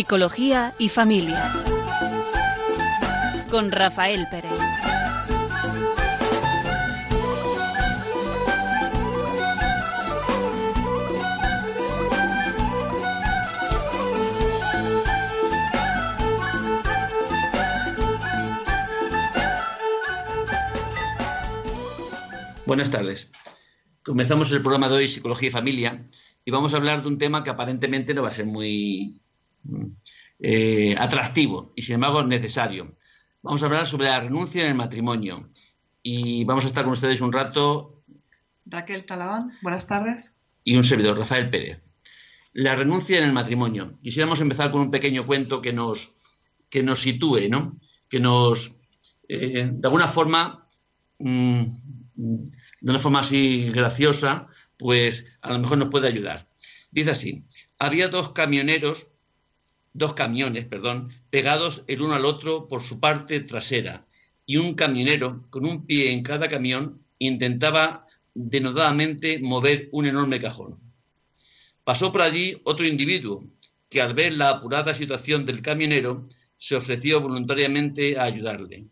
Psicología y familia. Con Rafael Pérez. Buenas tardes. Comenzamos el programa de hoy, Psicología y Familia, y vamos a hablar de un tema que aparentemente no va a ser muy eh, atractivo y sin embargo necesario. Vamos a hablar sobre la renuncia en el matrimonio y vamos a estar con ustedes un rato. Raquel Talabán, buenas tardes. Y un servidor, Rafael Pérez. La renuncia en el matrimonio. Quisiéramos empezar con un pequeño cuento que nos, que nos sitúe, ¿no? Que nos, eh, de alguna forma, mm, de una forma así graciosa, pues a lo mejor nos puede ayudar. Dice así, había dos camioneros, dos camiones, perdón, pegados el uno al otro por su parte trasera, y un camionero con un pie en cada camión intentaba denodadamente mover un enorme cajón. Pasó por allí otro individuo que al ver la apurada situación del camionero se ofreció voluntariamente a ayudarle.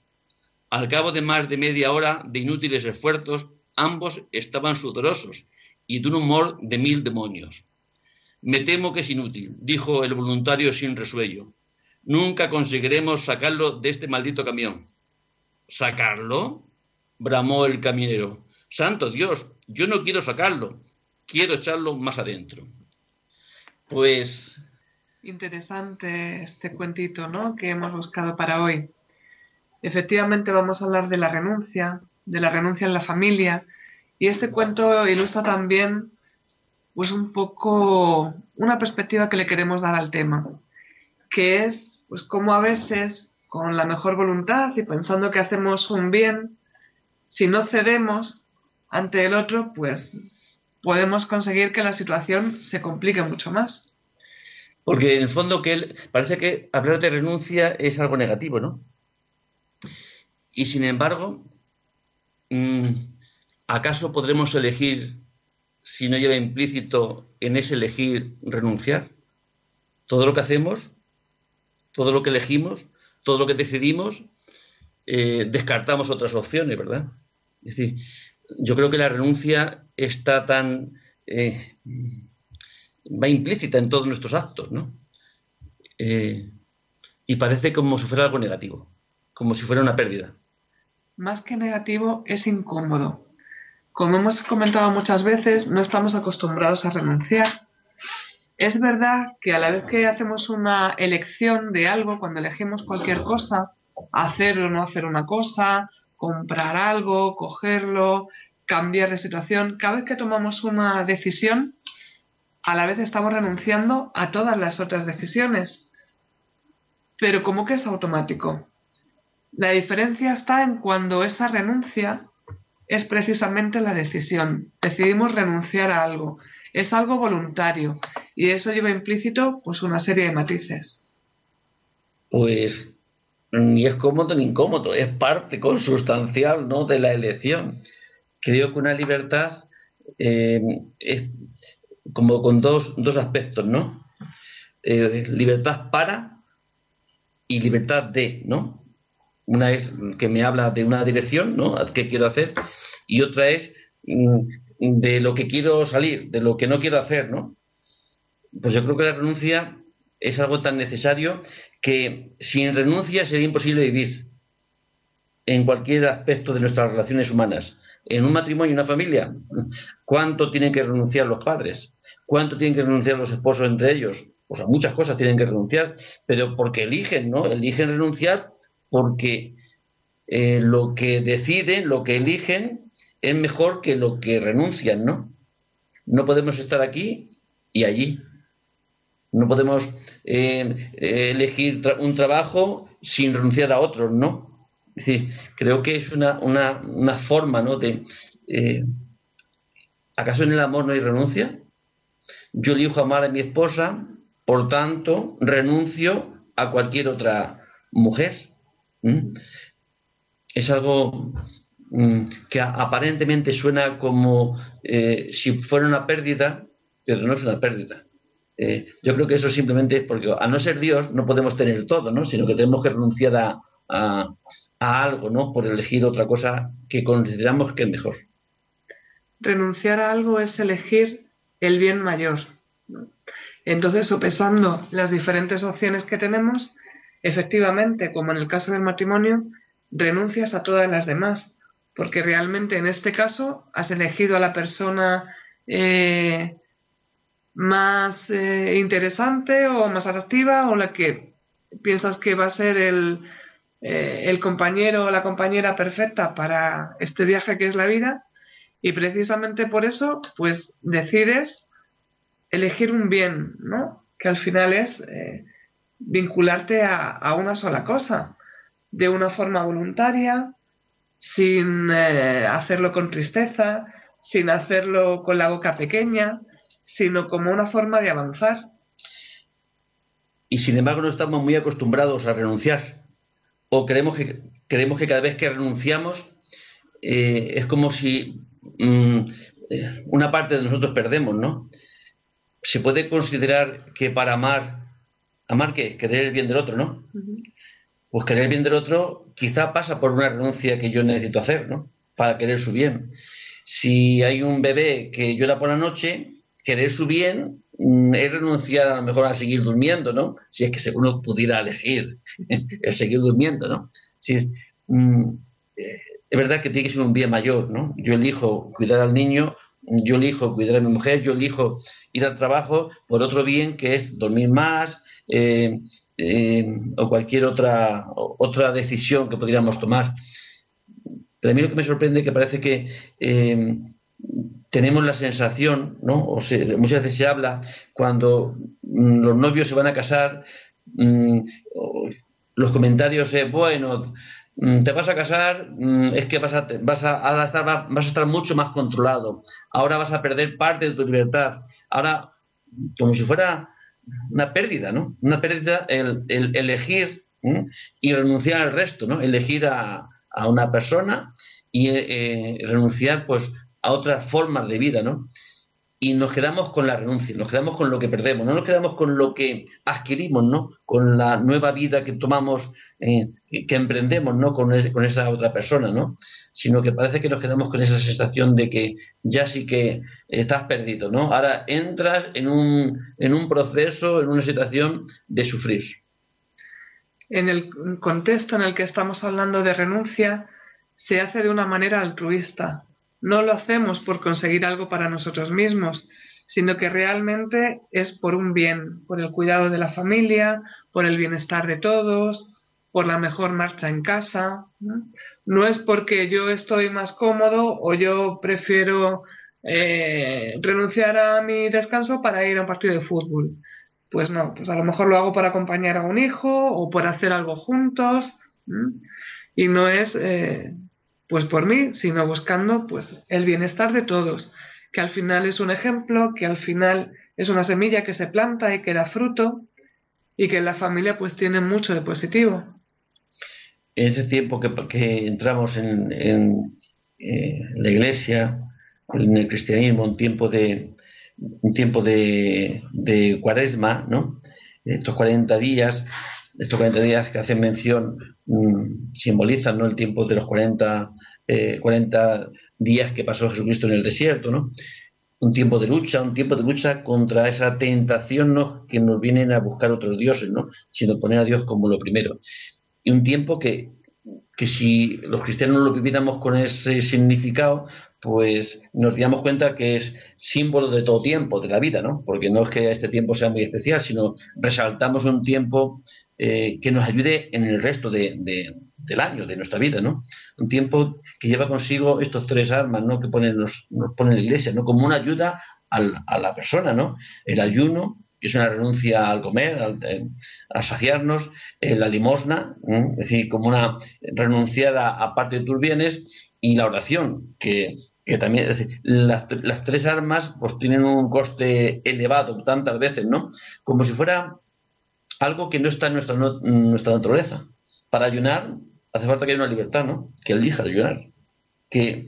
Al cabo de más de media hora de inútiles esfuerzos, ambos estaban sudorosos y de un humor de mil demonios. Me temo que es inútil, dijo el voluntario sin resuello. Nunca conseguiremos sacarlo de este maldito camión. ¿Sacarlo? bramó el camionero. Santo Dios, yo no quiero sacarlo, quiero echarlo más adentro. Pues. Interesante este cuentito, ¿no? Que hemos buscado para hoy. Efectivamente, vamos a hablar de la renuncia, de la renuncia en la familia, y este cuento ilustra también pues un poco una perspectiva que le queremos dar al tema, que es pues cómo a veces con la mejor voluntad y pensando que hacemos un bien, si no cedemos ante el otro, pues podemos conseguir que la situación se complique mucho más. Porque en el fondo que él parece que hablar de renuncia es algo negativo, ¿no? Y sin embargo, mm, ¿acaso podremos elegir si no lleva implícito en ese elegir renunciar? Todo lo que hacemos, todo lo que elegimos, todo lo que decidimos, eh, descartamos otras opciones, ¿verdad? Es decir, yo creo que la renuncia está tan... Eh, va implícita en todos nuestros actos, ¿no? Eh, y parece como si fuera algo negativo, como si fuera una pérdida. Más que negativo, es incómodo. Como hemos comentado muchas veces, no estamos acostumbrados a renunciar. Es verdad que a la vez que hacemos una elección de algo, cuando elegimos cualquier cosa, hacer o no hacer una cosa, comprar algo, cogerlo, cambiar de situación, cada vez que tomamos una decisión, a la vez estamos renunciando a todas las otras decisiones. Pero como que es automático. La diferencia está en cuando esa renuncia es precisamente la decisión. Decidimos renunciar a algo. Es algo voluntario y eso lleva implícito pues una serie de matices. Pues ni es cómodo ni incómodo, es parte consustancial ¿no? de la elección. Creo que una libertad eh, es como con dos, dos aspectos, ¿no? Eh, libertad para y libertad de, ¿no? Una es que me habla de una dirección, ¿no? ¿Qué quiero hacer? Y otra es mm, de lo que quiero salir, de lo que no quiero hacer, ¿no? Pues yo creo que la renuncia es algo tan necesario que sin renuncia sería imposible vivir en cualquier aspecto de nuestras relaciones humanas. En un matrimonio, una familia, ¿cuánto tienen que renunciar los padres? ¿Cuánto tienen que renunciar los esposos entre ellos? Pues a muchas cosas tienen que renunciar, pero porque eligen, ¿no? Eligen renunciar porque eh, lo que deciden, lo que eligen, es mejor que lo que renuncian, ¿no? No podemos estar aquí y allí. No podemos eh, elegir un trabajo sin renunciar a otros, ¿no? Es decir, creo que es una, una, forma, ¿no? De, eh, ¿Acaso en el amor no hay renuncia? Yo elijo amar a mi esposa, por tanto, renuncio a cualquier otra mujer. ¿Mm? Es algo mm, que aparentemente suena como eh, si fuera una pérdida, pero no es una pérdida. Eh, yo creo que eso simplemente es porque a no ser Dios no podemos tener todo, ¿no? Sino que tenemos que renunciar a, a, algo, ¿no? Por elegir otra cosa que consideramos que es mejor. Renunciar a algo es elegir el bien mayor. Entonces, sopesando las diferentes opciones que tenemos, efectivamente, como en el caso del matrimonio, renuncias a todas las demás, porque realmente en este caso has elegido a la persona eh, más eh, interesante o más atractiva o la que piensas que va a ser el, eh, el compañero o la compañera perfecta para este viaje que es la vida y precisamente por eso pues decides elegir un bien, ¿no? Que al final es vincularte a, una sola cosa, de una forma voluntaria, sin eh, hacerlo con tristeza, sin hacerlo con la boca pequeña, sino como una forma de avanzar. Y sin embargo no estamos muy acostumbrados a renunciar. O creemos que, creemos que cada vez que renunciamos eh, es como si mm, eh, una parte de nosotros perdemos, ¿no? Se puede considerar que para amar Amar qué? Querer el bien del otro, ¿no? Pues querer el bien del otro quizá pasa por una renuncia que yo necesito hacer, ¿no? Para querer su bien. Si hay un bebé que llora por la noche, querer su bien mm, es renunciar a lo mejor a seguir durmiendo, ¿no? Si es que uno pudiera elegir el seguir durmiendo, ¿no? Si, mm, eh, es verdad que tiene que ser un bien mayor, ¿no? Yo elijo cuidar al niño, yo elijo cuidar a mi mujer, yo elijo ir al trabajo por otro bien que es dormir más, eh, eh, o cualquier otra, otra decisión que podríamos tomar. Pero a mí lo que me sorprende es que parece que eh, tenemos la sensación, ¿no? O muchas veces se habla cuando mm, los novios se van a casar, mm, los comentarios es, bueno, te vas a casar, es que vas a, vas, a, estar, vas a estar mucho más controlado, ahora vas a perder parte de tu libertad, ahora, como si fuera una pérdida, ¿no? Una pérdida el, elegir y renunciar al resto, ¿no? Elegir a, una persona y eh, renunciar, pues, a otras formas de vida, ¿no? Y nos quedamos con la renuncia, nos quedamos con lo que perdemos, no nos quedamos con lo que adquirimos, ¿no? Con la nueva vida que tomamos, eh, que emprendemos, ¿no? Con, esa otra persona, ¿no? sino que parece que nos quedamos con esa sensación de que ya sí que estás perdido, ¿no? Ahora entras en un, en un proceso, en una situación de sufrir. En el contexto en el que estamos hablando de renuncia, se hace de una manera altruista. No lo hacemos por conseguir algo para nosotros mismos, sino que realmente es por un bien, por el cuidado de la familia, por el bienestar de todos, por la mejor marcha en casa. ¿no? es porque yo estoy más cómodo o yo prefiero eh, renunciar a mi descanso para ir a un partido de fútbol. Pues no, pues a lo mejor lo hago para acompañar a un hijo o por hacer algo juntos. Y no es eh, pues por mí, sino buscando pues el bienestar de todos, que al final es un ejemplo, que al final es una semilla que se planta y que da fruto y que la familia pues tiene mucho de positivo en ese tiempo que, entramos en, eh, la iglesia, en el cristianismo, un tiempo de, un tiempo de, cuaresma, ¿no? Estos 40 días, estos 40 días que hacen mención, mm, simbolizan ¿no? el tiempo de los 40, 40 eh, días que pasó Jesucristo en el desierto, ¿no? Un tiempo de lucha, un tiempo de lucha contra esa tentación que nos vienen a buscar otros dioses, ¿no? Sino poner a Dios como lo primero y un tiempo que, si los cristianos lo viviéramos con ese significado, pues nos daríamos cuenta que es símbolo de todo tiempo, de la vida, ¿no? Porque no es que este tiempo sea muy especial, sino resaltamos un tiempo eh, que nos ayude en el resto del año, de nuestra vida, ¿no? Un tiempo que lleva consigo estos tres armas, ¿no? Que pone, nos, pone la Iglesia, ¿no? Como una ayuda a la persona, ¿no? El ayuno, que es una renuncia al comer, al, eh, a saciarnos, eh, la limosna, es decir, como una renunciar a, parte de tus bienes, y la oración, que, también, es decir, las, tres armas pues tienen un coste elevado tantas veces, ¿no? Como si fuera algo que no está en nuestra, nuestra naturaleza. Para ayunar hace falta que haya una libertad, ¿no? Que elija ayunar. Que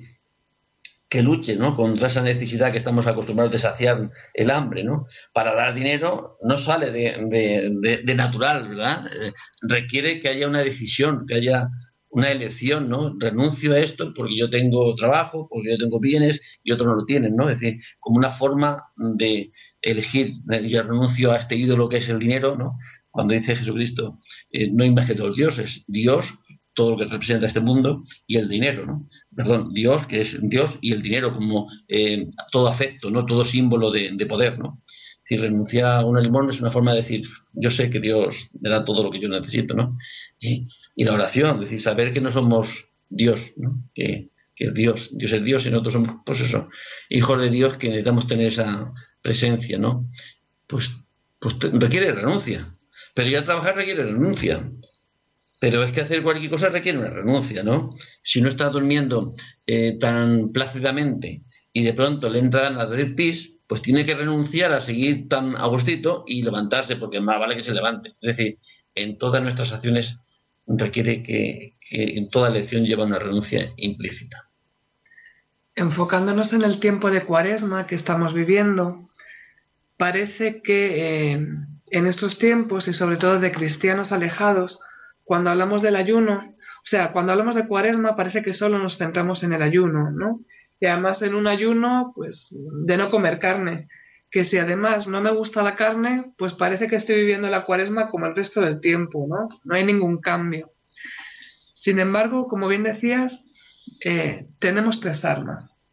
que luche ¿no? contra esa necesidad que estamos acostumbrados de saciar el hambre. ¿no? Para dar dinero no sale de, natural, ¿verdad? Eh, requiere que haya una decisión, que haya una elección, ¿no? Renuncio a esto porque yo tengo trabajo, porque yo tengo bienes y otros no lo tienen, ¿no? Es decir, como una forma de elegir, yo renuncio a este ídolo que es el dinero, ¿no? Cuando dice Jesucristo, eh, no más que dos dioses, Dios, todo lo que representa este mundo, y el dinero, ¿no? Perdón, Dios, que es Dios, y el dinero como eh, todo afecto, ¿no? Todo símbolo de, de poder, ¿no? Si renunciar a un limón es una forma de decir, yo sé que Dios me da todo lo que yo necesito, ¿no? Y, la oración, es decir, saber que no somos Dios, ¿no? Que, es Dios, Dios es Dios y nosotros somos, pues eso, hijos de Dios que necesitamos tener esa presencia, ¿no? Pues, pues requiere renuncia. Pero ir a trabajar requiere renuncia. Pero es que hacer cualquier cosa requiere una renuncia, ¿no? Si no está durmiendo eh, tan plácidamente y de pronto le entran a decir pis, pues tiene que renunciar a seguir tan agostito y levantarse, porque más vale que se levante. Es decir, en todas nuestras acciones requiere que, en toda elección lleva una renuncia implícita. Enfocándonos en el tiempo de cuaresma que estamos viviendo, parece que eh, en estos tiempos y sobre todo de cristianos alejados, cuando hablamos del ayuno, o sea, cuando hablamos de cuaresma parece que solo nos centramos en el ayuno, ¿no? y además en un ayuno, pues de no comer carne. Que si además no me gusta la carne, pues parece que estoy viviendo la cuaresma como el resto del tiempo, ¿no? No hay ningún cambio. Sin embargo, como bien decías, eh, tenemos tres armas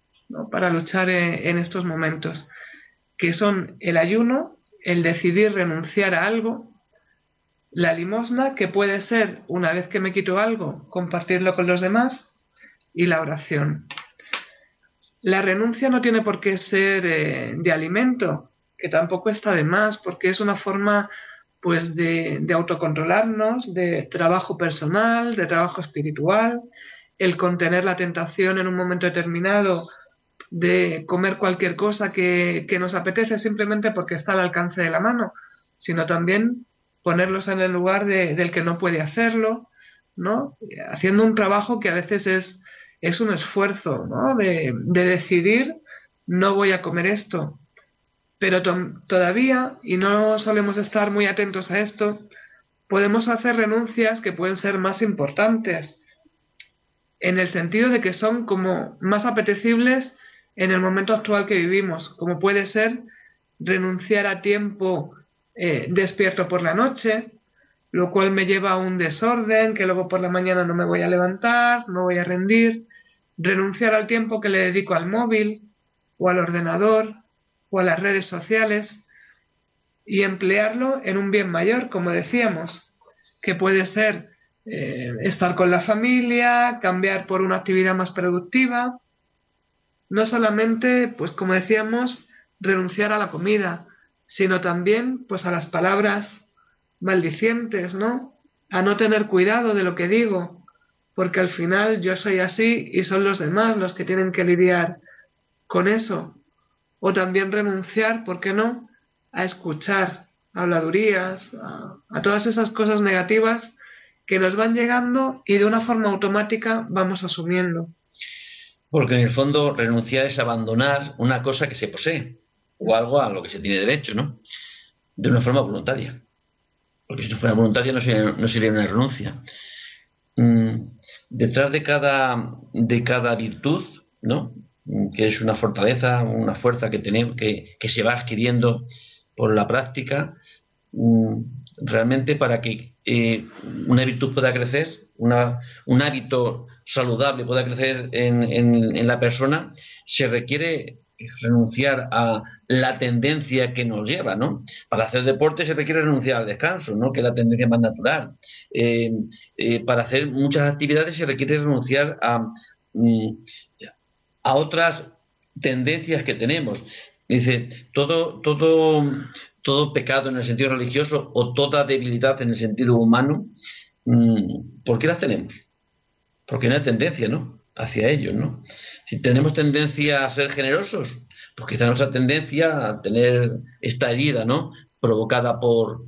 para luchar eh, en estos momentos, que son el ayuno, el decidir renunciar a algo, la limosna, que puede ser, una vez que me quito algo, compartirlo con los demás, y la oración. La renuncia no tiene por qué ser eh, de alimento, que tampoco está de más, porque es una forma pues de, autocontrolarnos, de trabajo personal, de trabajo espiritual, el contener la tentación en un momento determinado de comer cualquier cosa que, nos apetece simplemente porque está al alcance de la mano, sino también ponerlos en el lugar del que no puede hacerlo, ¿no? Haciendo un trabajo que a veces es es un esfuerzo ¿no? de, decidir no voy a comer esto. Pero todavía, y no solemos estar muy atentos a esto, podemos hacer renuncias que pueden ser más importantes, en el sentido de que son como más apetecibles en el momento actual que vivimos, como puede ser renunciar a tiempo eh, despierto por la noche, lo cual me lleva a un desorden, que luego por la mañana no me voy a levantar, no voy a rendir, renunciar al tiempo que le dedico al móvil o al ordenador o a las redes sociales y emplearlo en un bien mayor, como decíamos, que puede ser eh, estar con la familia, cambiar por una actividad más productiva, no solamente, pues como decíamos, renunciar a la comida, sino también pues a las palabras maldicientes, ¿no? A no tener cuidado de lo que digo, porque al final yo soy así y son los demás los que tienen que lidiar con eso. O también renunciar, ¿por qué no?, a escuchar habladurías, a, a todas esas cosas negativas que nos van llegando y de una forma automática vamos asumiendo. Porque en el fondo renunciar es abandonar una cosa que se posee o algo a lo que se tiene derecho, ¿no? De una forma voluntaria porque si no fuera voluntaria no sería, una renuncia. Mm, detrás de cada, de cada virtud, ¿no? Que es una fortaleza, una fuerza que tenemos, que, se va adquiriendo por la práctica, mm, realmente para que eh, una virtud pueda crecer, un hábito saludable pueda crecer en, en, la persona, se requiere renunciar a la tendencia que nos lleva, ¿no? Para hacer deporte se requiere renunciar al descanso, ¿no? Que es la tendencia más natural. Eh, eh, para hacer muchas actividades se requiere renunciar a, mm, a otras tendencias que tenemos. Dice, todo, todo, todo pecado en el sentido religioso o toda debilidad en el sentido humano, mm, ¿por qué las tenemos? Porque no hay tendencia, ¿no? Hacia ellos, ¿no? Si tenemos tendencia a ser generosos, pues quizá nuestra tendencia a tener esta herida, ¿no? Provocada por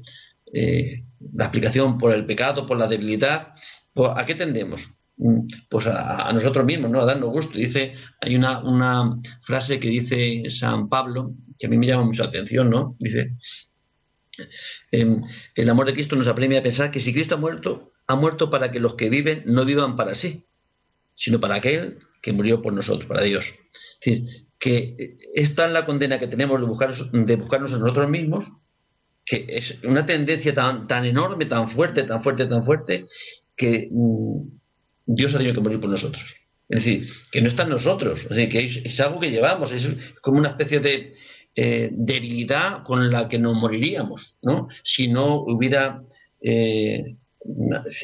eh, la aplicación, por el pecado, por la debilidad. Pues, ¿A qué tendemos? mm, pues a, nosotros mismos, ¿no? A darnos gusto. Dice, hay una, frase que dice San Pablo, que a mí me llama mucha atención, ¿no? Dice, em, el amor de Cristo nos apremia a pensar que si Cristo ha muerto, ha muerto para que los que viven no vivan para sí, sino para aquel que murió por nosotros, para Dios. Es decir, que es tan la condena que tenemos de, buscar, de buscarnos a nosotros mismos, que es una tendencia tan, tan enorme, tan fuerte, tan fuerte, tan fuerte, que mm, Dios ha tenido que morir por nosotros. Es decir, que no está en nosotros, es, decir, que es, algo que llevamos, es como una especie de eh, debilidad con la que nos moriríamos, ¿no? Si no hubiera eh,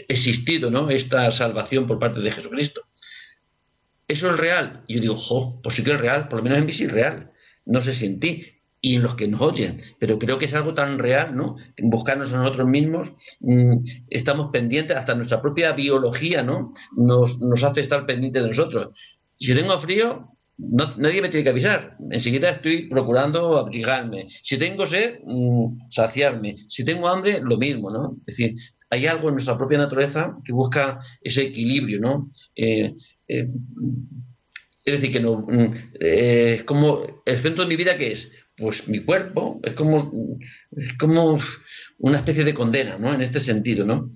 existido ¿no? esta salvación por parte de Jesucristo. ¿Eso es real? Y yo digo, jo, pues sí que es real, por lo menos en mí sí es real. No sé si en ti y en los que nos oyen, pero creo que es algo tan real, ¿no? Buscarnos a nosotros mismos, mm, estamos pendientes, hasta nuestra propia biología, ¿no? Nos, nos hace estar pendientes de nosotros. Si tengo frío, nadie me tiene que avisar. Enseguida estoy procurando abrigarme. Si tengo sed, mm, saciarme. Si tengo hambre, lo mismo, ¿no? Es decir, hay algo en nuestra propia naturaleza que busca ese equilibrio, ¿no? Eh, eh, es decir, que no, mm, eh, es como el centro de mi vida que es, pues mi cuerpo, es como, es como una especie de condena, ¿no? En este sentido, ¿no?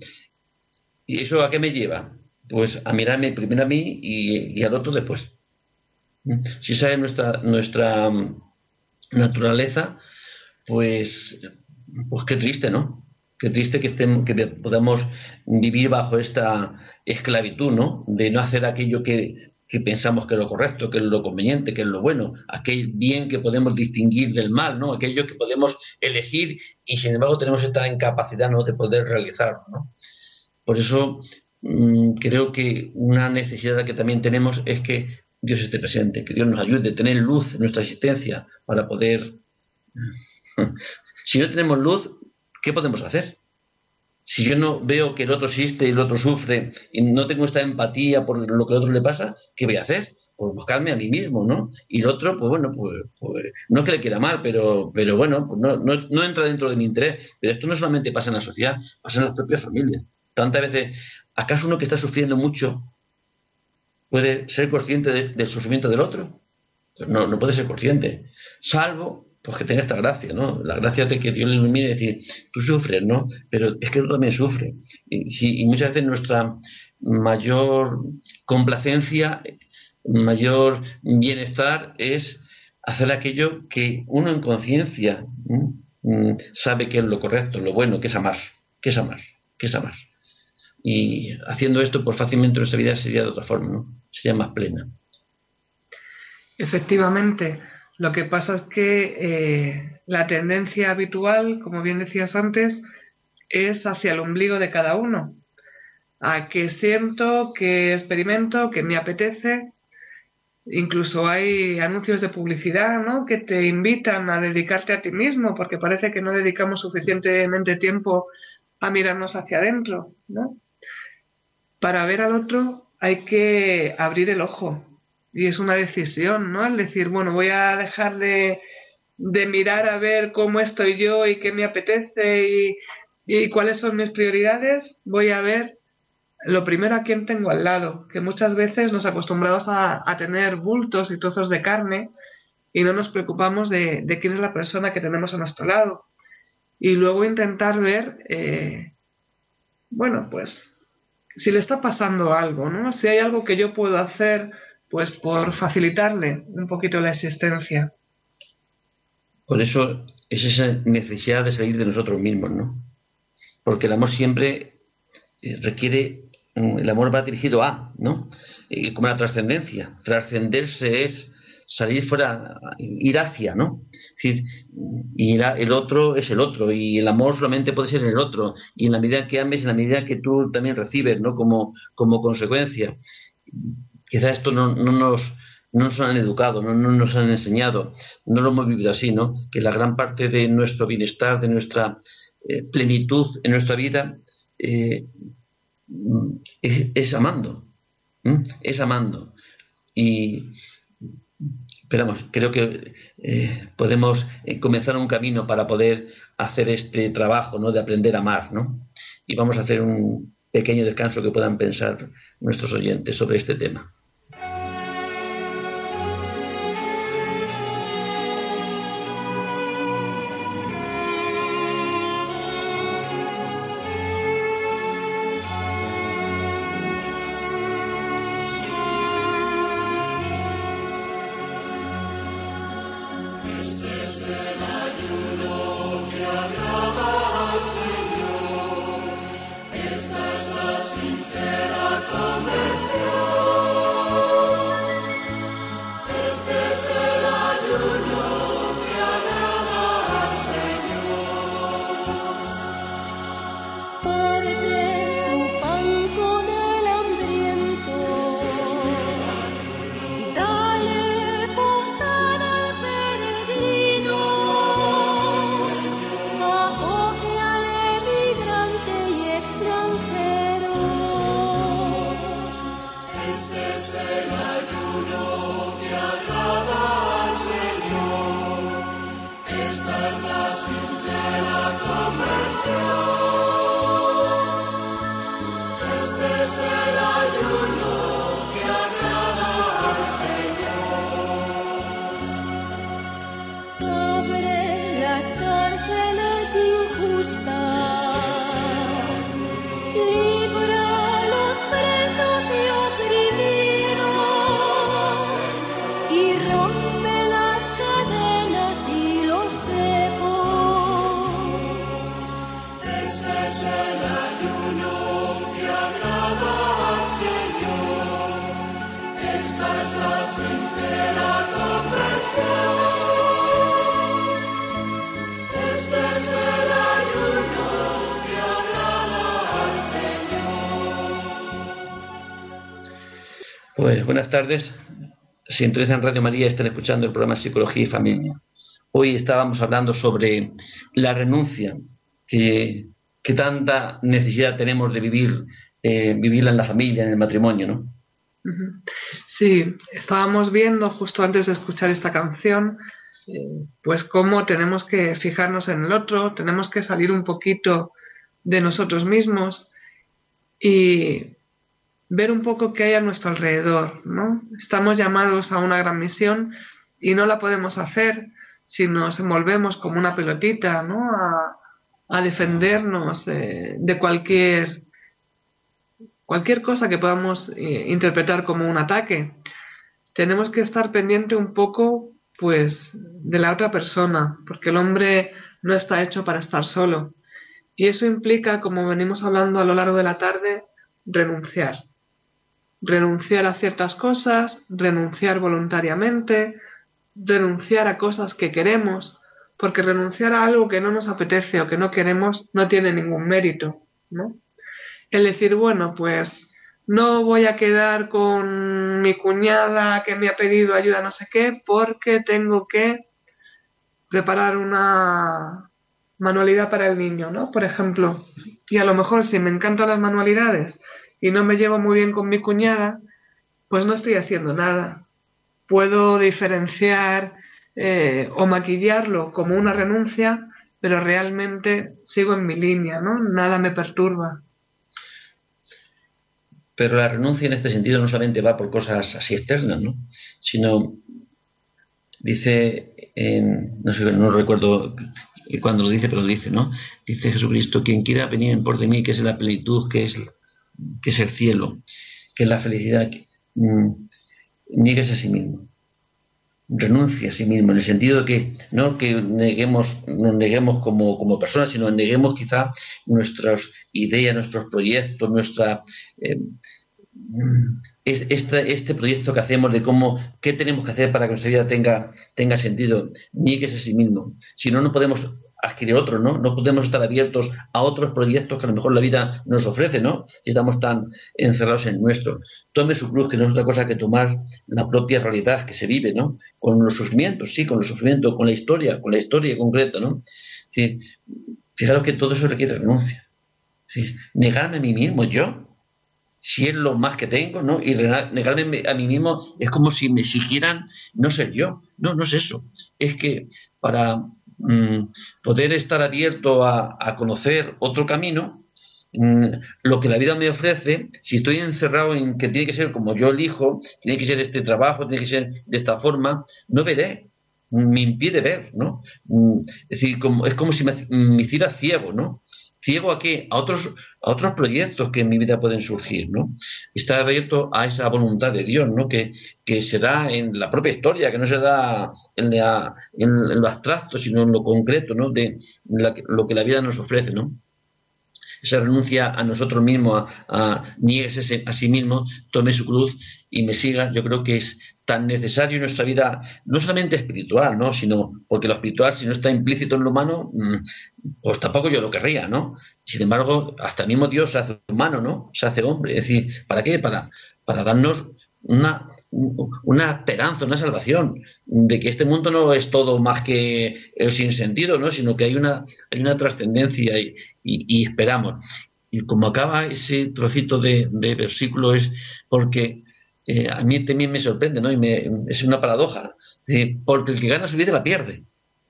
¿Y eso a qué me lleva? Pues a mirarme primero a mí y, al otro después. Si esa es nuestra, nuestra mm, naturaleza, pues, pues qué triste, ¿no? Qué triste que, estemos, que podamos vivir bajo esta esclavitud, ¿no? De no hacer aquello que, pensamos que es lo correcto, que es lo conveniente, que es lo bueno, aquel bien que podemos distinguir del mal, ¿no? Aquello que podemos elegir y sin embargo tenemos esta incapacidad, ¿no? De poder realizarlo, ¿no? Por eso mm, creo que una necesidad que también tenemos es que Dios esté presente, que Dios nos ayude a tener luz en nuestra existencia para poder... si no tenemos luz, ¿qué podemos hacer? Si yo no veo que el otro existe y el otro sufre y no tengo esta empatía por lo que al otro le pasa, ¿qué voy a hacer? Pues buscarme a mí mismo, ¿no? Y el otro, pues bueno, pues, pues no es que le quiera mal, pero, pero bueno, pues no, entra dentro de mi interés. Pero esto no solamente pasa en la sociedad, pasa en las propias familias. Tantas veces, ¿acaso uno que está sufriendo mucho puede ser consciente del sufrimiento del otro? No, no puede ser consciente. Salvo pues que tenga esta gracia, ¿no? La gracia de que Dios le ilumine y decir, tú sufres, ¿no? Pero es que tú también sufre. Y, y muchas veces nuestra mayor complacencia, mayor bienestar es hacer aquello que uno en conciencia mm, sabe que es lo correcto, lo bueno, que es amar, que es amar, que es amar. Y haciendo esto, pues fácilmente nuestra vida sería de otra forma, ¿no? Sería más plena. Efectivamente. Lo que pasa es que eh, la tendencia habitual, como bien decías antes, es hacia el ombligo de cada uno. A que siento, que experimento, que me apetece. Incluso hay anuncios de publicidad ¿no? que te invitan a dedicarte a ti mismo, porque parece que no dedicamos suficientemente tiempo a mirarnos hacia adentro. Para ver al otro hay que abrir el ojo, y es una decisión, ¿no? El decir, bueno, voy a dejar de, mirar a ver cómo estoy yo y qué me apetece y, cuáles son mis prioridades, voy a ver lo primero a quién tengo al lado, que muchas veces nos acostumbramos a, tener bultos y trozos de carne y no nos preocupamos de, quién es la persona que tenemos a nuestro lado. Y luego intentar ver, eh, bueno, pues si le está pasando algo, ¿no? Si hay algo que yo puedo hacer pues por facilitarle un poquito la existencia. Por eso es esa necesidad de salir de nosotros mismos, ¿no? Porque el amor siempre eh, requiere, mm, el amor va dirigido a, ¿no? como la trascendencia. Trascenderse es salir fuera, ir hacia, ¿no? y el otro es el otro, y el amor solamente puede ser el otro, y en la medida que ames, en la medida que tú también recibes, ¿no? Como, como consecuencia quizá esto no, nos, nos han educado, no, nos han enseñado, no lo hemos vivido así, ¿no? Que la gran parte de nuestro bienestar, de nuestra eh, plenitud en nuestra vida, eh, es, amando, es amando. Y esperamos, creo que eh, podemos comenzar un camino para poder hacer este trabajo, ¿no? De aprender a amar, ¿no? Y vamos a hacer un, pequeño descanso que puedan pensar nuestros oyentes sobre este tema. Pues tardes. Si en Radio María están escuchando el programa Psicología y Familia. Hoy estábamos hablando sobre la renuncia, que, tanta necesidad tenemos de vivir, eh, vivirla en la familia, en el matrimonio, ¿no? Sí, estábamos viendo justo antes de escuchar esta canción, eh, pues cómo tenemos que fijarnos en el otro, tenemos que salir un poquito de nosotros mismos y ver un poco qué hay a nuestro alrededor, ¿no? Estamos llamados a una gran misión y no la podemos hacer si nos envolvemos como una pelotita, ¿no? A, defendernos eh, de cualquier cualquier cosa que podamos eh, interpretar como un ataque. Tenemos que estar pendiente un poco, pues, de la otra persona, porque el hombre no está hecho para estar solo. Y eso implica, como venimos hablando a lo largo de la tarde, renunciar renunciar a ciertas cosas, renunciar voluntariamente, renunciar a cosas que queremos, porque renunciar a algo que no nos apetece o que no queremos no tiene ningún mérito, ¿no? El decir, bueno, pues no voy a quedar con mi cuñada que me ha pedido ayuda no sé qué porque tengo que preparar una manualidad para el niño, ¿no? Por ejemplo, y a lo mejor si me encantan las manualidades y no me llevo muy bien con mi cuñada, pues no estoy haciendo nada. Puedo diferenciar eh, o maquillarlo como una renuncia, pero realmente sigo en mi línea, ¿no? Nada me perturba. Pero la renuncia en este sentido no solamente va por cosas así externas, ¿no? Sino, dice, en, no sé, no recuerdo cuando lo dice, pero lo dice, ¿no? Dice Jesucristo, quien quiera venir en por de mí, que es la plenitud, que es que es el cielo, que es la felicidad, mm, niegues a sí mismo. Renuncia a sí mismo, en el sentido de que no que neguemos, nos neguemos como, como personas, sino neguemos quizá nuestras ideas, nuestros proyectos, nuestra eh, este, este, proyecto que hacemos de cómo, qué tenemos que hacer para que nuestra vida tenga, tenga sentido, niegues a sí mismo. Si no, no podemos adquirir otro, ¿no? No podemos estar abiertos a otros proyectos que a lo mejor la vida nos ofrece, ¿no? Y estamos tan encerrados en nuestro. Tome su cruz, que no es otra cosa que tomar la propia realidad que se vive, ¿no? Con los sufrimientos, sí, con los sufrimientos, con la historia, con la historia concreta, ¿no? Sí, fijaros que todo eso requiere renuncia. Negarme a mí mismo, yo, si es lo más que tengo, ¿no? Y negarme a mí mismo es como si me exigieran no ser yo. No, no es eso. Es que para Mm, poder estar abierto a, conocer otro camino, mm, lo que la vida me ofrece, si estoy encerrado en que tiene que ser como yo elijo, tiene que ser este trabajo, tiene que ser de esta forma, no veré, me impide ver, ¿no? Mm, es decir, como, es como si me, me hiciera ciego, ¿no? Ciego a qué? A otros, a otros proyectos que en mi vida pueden surgir, ¿no? Está abierto a esa voluntad de Dios, ¿no? Que, que se da en la propia historia, que no se da en, en, lo abstracto, sino en lo concreto, ¿no? De lo que la vida nos ofrece, ¿no? Esa renuncia a nosotros mismos, a, a niegues a sí mismo, tome su cruz y me siga, yo creo que es tan necesario en nuestra vida, no solamente espiritual, ¿no? sino porque lo espiritual, si no está implícito en lo humano, mm, pues tampoco yo lo querría, ¿no? Sin embargo, hasta el mismo Dios se hace humano, ¿no? Se hace hombre. Es decir, ¿para qué? Para, para darnos una, una esperanza, una salvación, de que este mundo no es todo más que el sin sentido, ¿no? sino que hay una, hay una trascendencia y, esperamos. Y como acaba ese trocito de, de versículo es porque a mí también me sorprende, ¿no? Y es una paradoja. Porque el que gana su vida la pierde.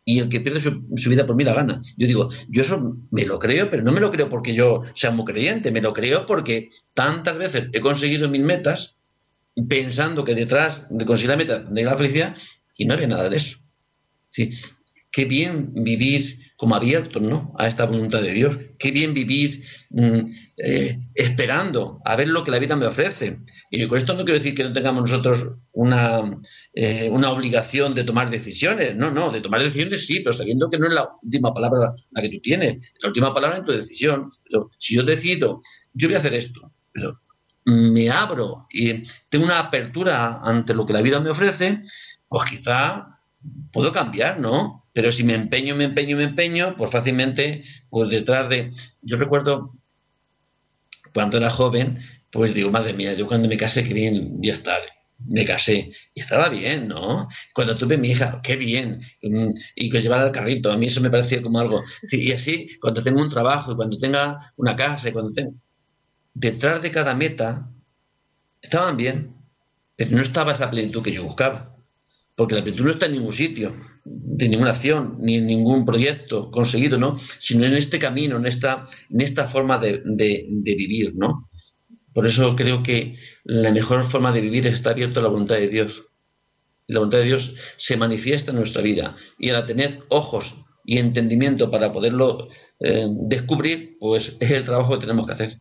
Y el que pierde su, vida por mí la gana. Yo digo, yo eso me lo creo, pero no me lo creo porque yo sea muy creyente, me lo creo porque tantas veces he conseguido mis metas pensando que detrás de conseguir la meta de la felicidad y no había nada de eso. ¿Sí? Qué bien vivir como abiertos ¿no? a esta voluntad de Dios. Qué bien vivir mm, eh, esperando a ver lo que la vida me ofrece. Y con esto no quiero decir que no tengamos nosotros una, eh, una obligación de tomar decisiones. No, no, de tomar decisiones sí, pero sabiendo que no es la última palabra la que tú tienes. La última palabra es tu decisión. Si yo decido, yo voy a hacer esto, pero me abro y tengo una apertura ante lo que la vida me ofrece, pues quizá puedo cambiar, ¿no? Pero si me empeño, me empeño, me empeño, pues fácilmente, pues detrás de... Yo recuerdo cuando era joven, pues digo, madre mía, yo cuando me casé, qué bien voy a estar. Me casé y estaba bien, ¿no? Cuando tuve mi hija, qué bien. Y que llevara el carrito, a mí eso me parecía como algo. Y así, cuando tenga un trabajo, cuando tenga una casa, cuando tenga. Detrás de cada meta, estaban bien, pero no estaba esa plenitud que yo buscaba. Porque la plenitud no está en ningún sitio de ninguna acción ni en ningún proyecto conseguido, ¿no? Sino en este camino, en esta, en esta forma de, vivir, ¿no? Por eso creo que la mejor forma de vivir es estar abierto a la voluntad de Dios. La voluntad de Dios se manifiesta en nuestra vida. Y al tener ojos y entendimiento para poderlo eh, descubrir, pues es el trabajo que tenemos que hacer.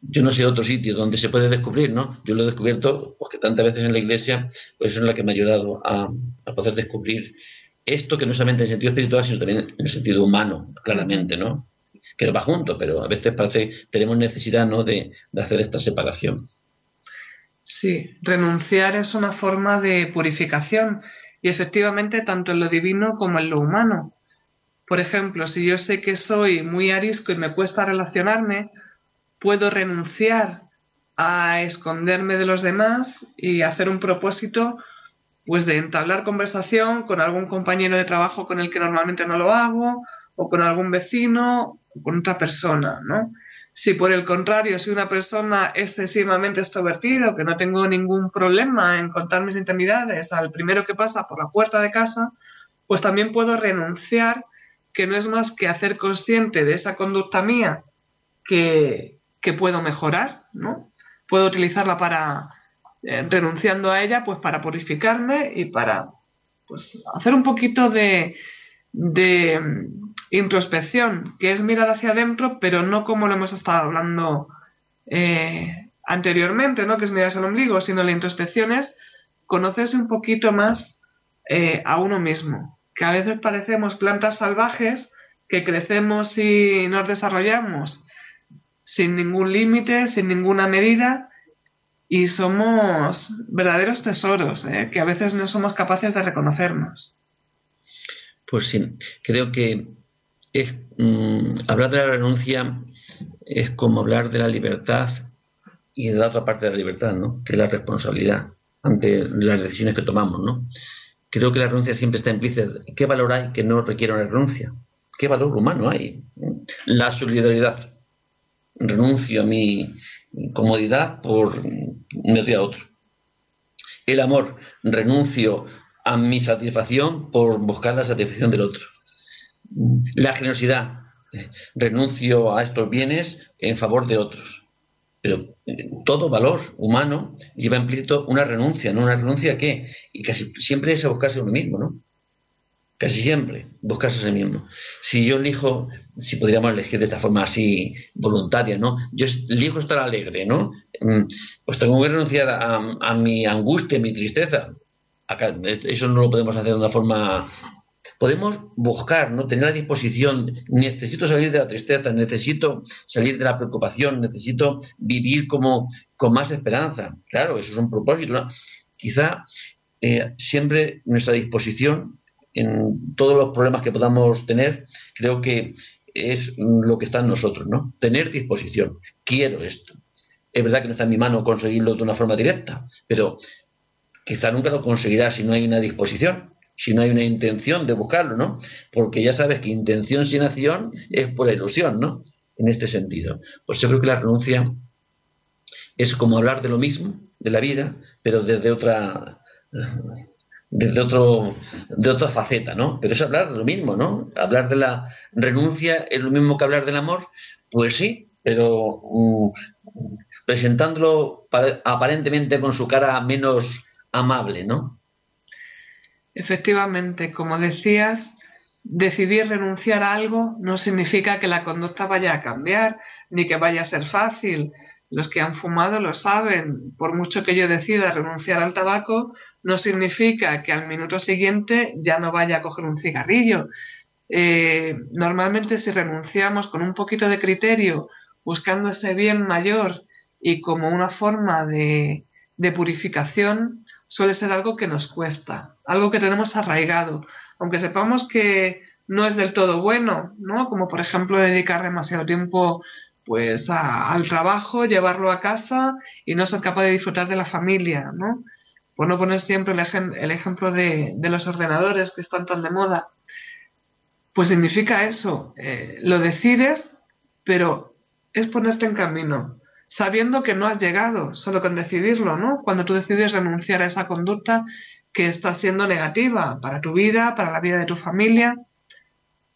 Yo no sé otro sitio donde se puede descubrir, ¿no? Yo lo he descubierto porque tantas veces en la iglesia, pues es la que me ha ayudado a, a poder descubrir esto que no solamente en el sentido espiritual, sino también en el sentido humano, claramente, ¿no? Que va junto, pero a veces parece que tenemos necesidad, ¿no?, de, hacer esta separación. Sí, renunciar es una forma de purificación y efectivamente tanto en lo divino como en lo humano. Por ejemplo, si yo sé que soy muy arisco y me cuesta relacionarme, puedo renunciar a esconderme de los demás y hacer un propósito pues de entablar conversación con algún compañero de trabajo con el que normalmente no lo hago, o con algún vecino, o con otra persona, ¿no? Si por el contrario soy una persona excesivamente extrovertida, que no tengo ningún problema en contar mis intimidades al primero que pasa por la puerta de casa, pues también puedo renunciar, que no es más que hacer consciente de esa conducta mía que, que puedo mejorar, ¿no? Puedo utilizarla para, eh, renunciando a ella, pues para purificarme y para pues, hacer un poquito de, de mm, introspección, que es mirar hacia adentro, pero no como lo hemos estado hablando eh, anteriormente, ¿no? que es mirar al ombligo, sino la introspección es conocerse un poquito más eh, a uno mismo, que a veces parecemos plantas salvajes que crecemos y nos desarrollamos sin ningún límite, sin ninguna medida, y somos verdaderos tesoros, ¿eh? que a veces no somos capaces de reconocernos. Pues sí, creo que es, mm, hablar de la renuncia es como hablar de la libertad y de la otra parte de la libertad, ¿no? que es la responsabilidad ante las decisiones que tomamos. ¿no? Creo que la renuncia siempre está implícita. ¿Qué valor hay que no requiera una renuncia? ¿Qué valor humano hay? La solidaridad. Renuncio a mi comodidad por medio a otro. El amor, renuncio a mi satisfacción por buscar la satisfacción del otro. La generosidad, renuncio a estos bienes en favor de otros. Pero eh, todo valor humano lleva implícito una renuncia, ¿no? ¿Una renuncia a qué? Y casi siempre es a buscarse uno mismo, ¿no? Casi siempre buscarse a sí mismo. Si yo elijo, si podríamos elegir de esta forma así voluntaria, ¿no? Yo elijo estar alegre, ¿no? Mm, pues tengo que renunciar a, mi angustia, a mi tristeza. Acá, eso no lo podemos hacer de una forma podemos buscar, ¿no? Tener a disposición, necesito salir de la tristeza, necesito salir de la preocupación, necesito vivir como con más esperanza. Claro, eso es un propósito. Quizá eh, siempre nuestra disposición en todos los problemas que podamos tener, creo que es lo que está en nosotros, ¿no? Tener disposición. Quiero esto. Es verdad que no está en mi mano conseguirlo de una forma directa, pero quizá nunca lo conseguirá si no hay una disposición si no hay una intención de buscarlo, ¿no? Porque ya sabes que intención sin acción es pura ilusión, ¿no? En este sentido. Pues yo creo que la renuncia es como hablar de lo mismo, de la vida, pero desde otra desde otro de otra faceta, ¿no? Pero es hablar de lo mismo, ¿no? Hablar de la renuncia es lo mismo que hablar del amor, pues sí, pero mm, presentándolo aparentemente con su cara menos amable, ¿no? Efectivamente, como decías, decidir renunciar a algo no significa que la conducta vaya a cambiar ni que vaya a ser fácil. Los que han fumado lo saben. Por mucho que yo decida renunciar al tabaco, no significa que al minuto siguiente ya no vaya a coger un cigarrillo. Eh, normalmente si renunciamos con un poquito de criterio, buscando ese bien mayor y como una forma de, de purificación, suele ser algo que nos cuesta, algo que tenemos arraigado, aunque sepamos que no es del todo bueno, ¿no? Como por ejemplo dedicar demasiado tiempo pues al trabajo, llevarlo a casa y no ser capaz de disfrutar de la familia, ¿no? Por no poner siempre el, ejemplo de, los ordenadores que están tan de moda. Pues significa eso, eh, lo decides, pero es ponerte en camino, sabiendo que no has llegado, solo con decidirlo, ¿no? Cuando tú decides renunciar a esa conducta que está siendo negativa para tu vida, para la vida de tu familia,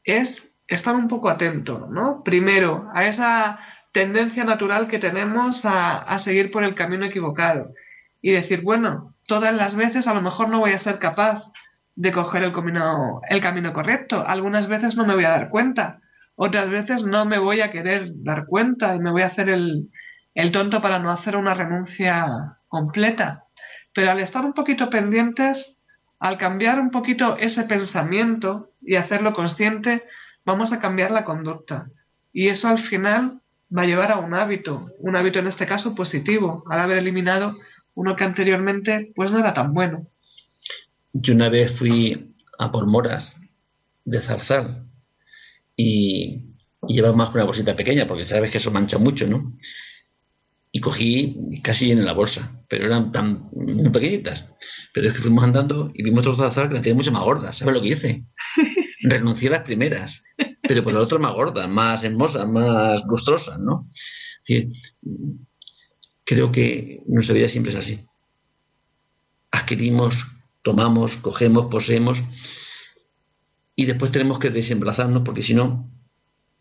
es estar un poco atento, ¿no? Primero, a esa tendencia natural que tenemos a, seguir por el camino equivocado y decir, bueno, todas las veces a lo mejor no voy a ser capaz de coger el camino, el camino correcto. Algunas veces no me voy a dar cuenta. Otras veces no me voy a querer dar cuenta y me voy a hacer el, el tonto para no hacer una renuncia completa. Pero al estar un poquito pendientes, al cambiar un poquito ese pensamiento y hacerlo consciente, vamos a cambiar la conducta. Y eso al final va a llevar a un hábito, un hábito en este caso positivo, al haber eliminado uno que anteriormente pues no era tan bueno. Yo una vez fui a por moras de zarzal y, y llevaba más que una bolsita pequeña, porque sabes que eso mancha mucho, ¿no? y cogí casi en la bolsa, pero eran tan muy pequeñitas. Pero es que fuimos andando y vimos otros zarzal que las tenían mucho más gordas. ¿Sabes lo que hice? Renuncié a las primeras, pero por las otras más gordas, más hermosas, más lustrosas, ¿no? creo que nuestra vida siempre es así. Adquirimos, tomamos, cogemos, poseemos y después tenemos que desembarazarnos porque si no,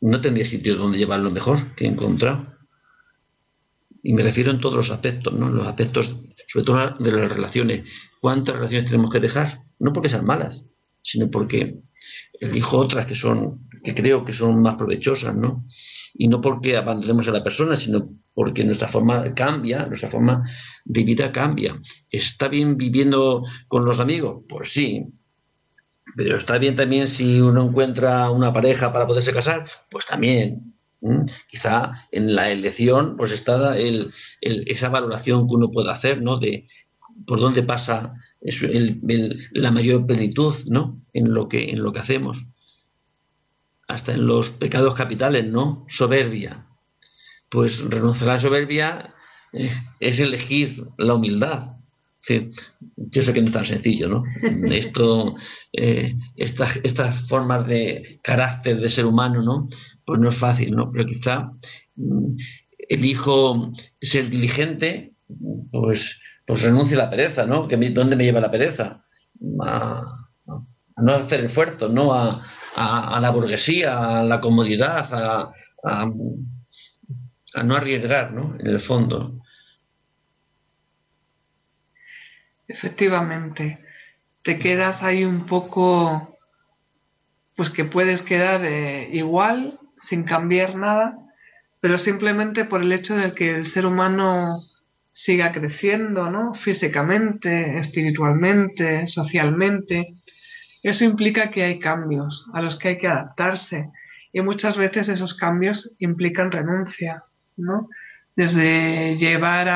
no tendría sitio donde llevarlo mejor que he encontrado y me refiero en todos los aspectos, ¿no? Los aspectos, sobre todo de las relaciones. ¿Cuántas relaciones tenemos que dejar? No porque sean malas, sino porque elijo otras que son, que creo que son más provechosas, ¿no? Y no porque abandonemos a la persona, sino porque nuestra forma cambia, nuestra forma de vida cambia. ¿Está bien viviendo con los amigos? Pues sí. Pero está bien también si uno encuentra una pareja para poderse casar, pues también. Quizá en la elección pues está el, esa valoración que uno puede hacer, ¿no? De por dónde pasa la mayor plenitud, ¿no? En lo que en lo que hacemos. Hasta en los pecados capitales, ¿no? Soberbia. Pues renunciar a la soberbia eh, es elegir la humildad. yo sé que no es tan sencillo, ¿no? Esto, eh, estas, estas formas de carácter de ser humano, ¿no? pues no es fácil, ¿no? Pero quizá mm, elijo ser diligente, pues, pues renuncie a la pereza, ¿no? ¿Dónde me lleva la pereza? A, no hacer esfuerzo, ¿no? A, la burguesía, a la comodidad, a, a, no arriesgar, ¿no? En el fondo. Efectivamente, te quedas ahí un poco, pues que puedes quedar eh, igual, sin cambiar nada, pero simplemente por el hecho de que el ser humano siga creciendo, ¿no? Físicamente, espiritualmente, socialmente. Eso implica que hay cambios a los que hay que adaptarse y muchas veces esos cambios implican renuncia, ¿no? Desde llevar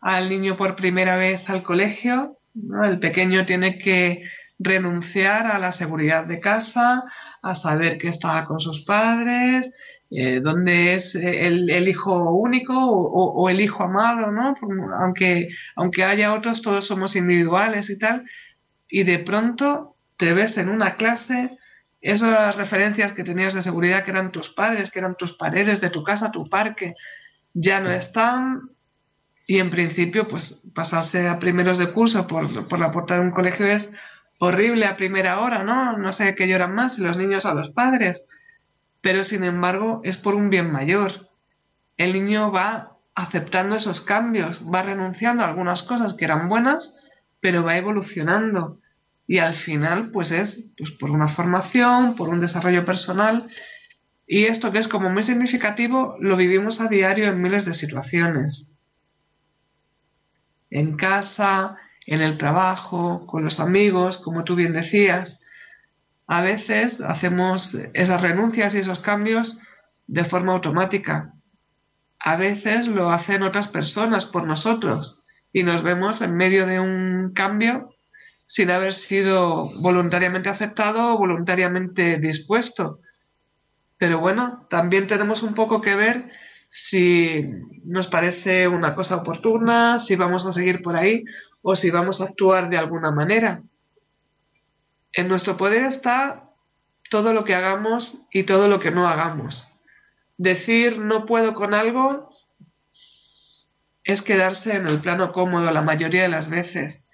al niño por primera vez al colegio, el pequeño tiene que renunciar a la seguridad de casa, a saber que está con sus padres, eh, donde es eh, el, hijo único o, el hijo amado, ¿no? Aunque, aunque haya otros, todos somos individuales y tal, y de pronto te ves en una clase, esas referencias que tenías de seguridad que eran tus padres, que eran tus paredes de tu casa, tu parque, ya no están, y en principio, pues pasarse a primeros de curso por, por la puerta de un colegio es horrible a primera hora, ¿no? No sé qué lloran más, si los niños a los padres pero sin embargo es por un bien mayor. El niño va aceptando esos cambios, va renunciando a algunas cosas que eran buenas, pero va evolucionando. Y al final, pues es pues, por una formación, por un desarrollo personal. Y esto que es como muy significativo, lo vivimos a diario en miles de situaciones. En casa, en el trabajo, con los amigos, como tú bien decías a veces hacemos esas renuncias y esos cambios de forma automática. A veces lo hacen otras personas por nosotros y nos vemos en medio de un cambio sin haber sido voluntariamente aceptado o voluntariamente dispuesto. Pero bueno, también tenemos un poco que ver si nos parece una cosa oportuna, si vamos a seguir por ahí o si vamos a actuar de alguna manera. En nuestro poder está todo lo que hagamos y todo lo que no hagamos. Decir no puedo con algo es quedarse en el plano cómodo la mayoría de las veces.